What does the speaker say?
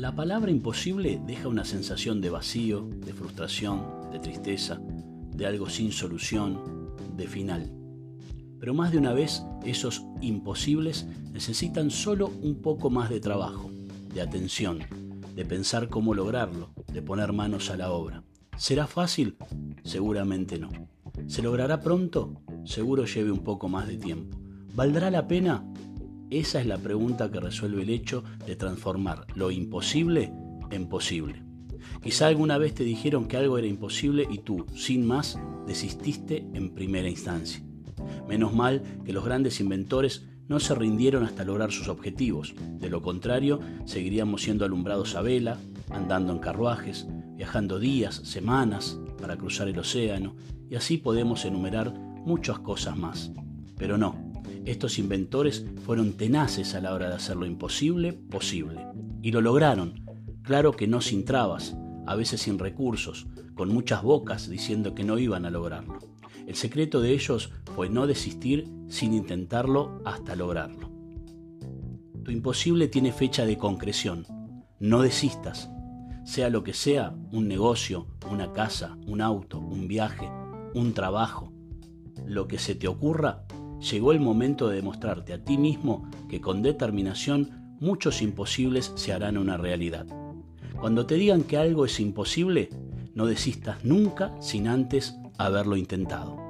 La palabra imposible deja una sensación de vacío, de frustración, de tristeza, de algo sin solución, de final. Pero más de una vez esos imposibles necesitan solo un poco más de trabajo, de atención, de pensar cómo lograrlo, de poner manos a la obra. ¿Será fácil? Seguramente no. ¿Se logrará pronto? Seguro lleve un poco más de tiempo. ¿Valdrá la pena? Esa es la pregunta que resuelve el hecho de transformar lo imposible en posible. Quizá alguna vez te dijeron que algo era imposible y tú, sin más, desististe en primera instancia. Menos mal que los grandes inventores no se rindieron hasta lograr sus objetivos. De lo contrario, seguiríamos siendo alumbrados a vela, andando en carruajes, viajando días, semanas para cruzar el océano, y así podemos enumerar muchas cosas más. Pero no, estos inventores fueron tenaces a la hora de hacer lo imposible posible. Y lo lograron, claro que no sin trabas, a veces sin recursos, con muchas bocas diciendo que no iban a lograrlo. El secreto de ellos fue no desistir sin intentarlo hasta lograrlo. Tu imposible tiene fecha de concreción. No desistas. Sea lo que sea, un negocio, una casa, un auto, un viaje, un trabajo, lo que se te ocurra, llegó el momento de demostrarte a ti mismo que con determinación muchos imposibles se harán una realidad. Cuando te digan que algo es imposible, no desistas nunca sin antes haberlo intentado.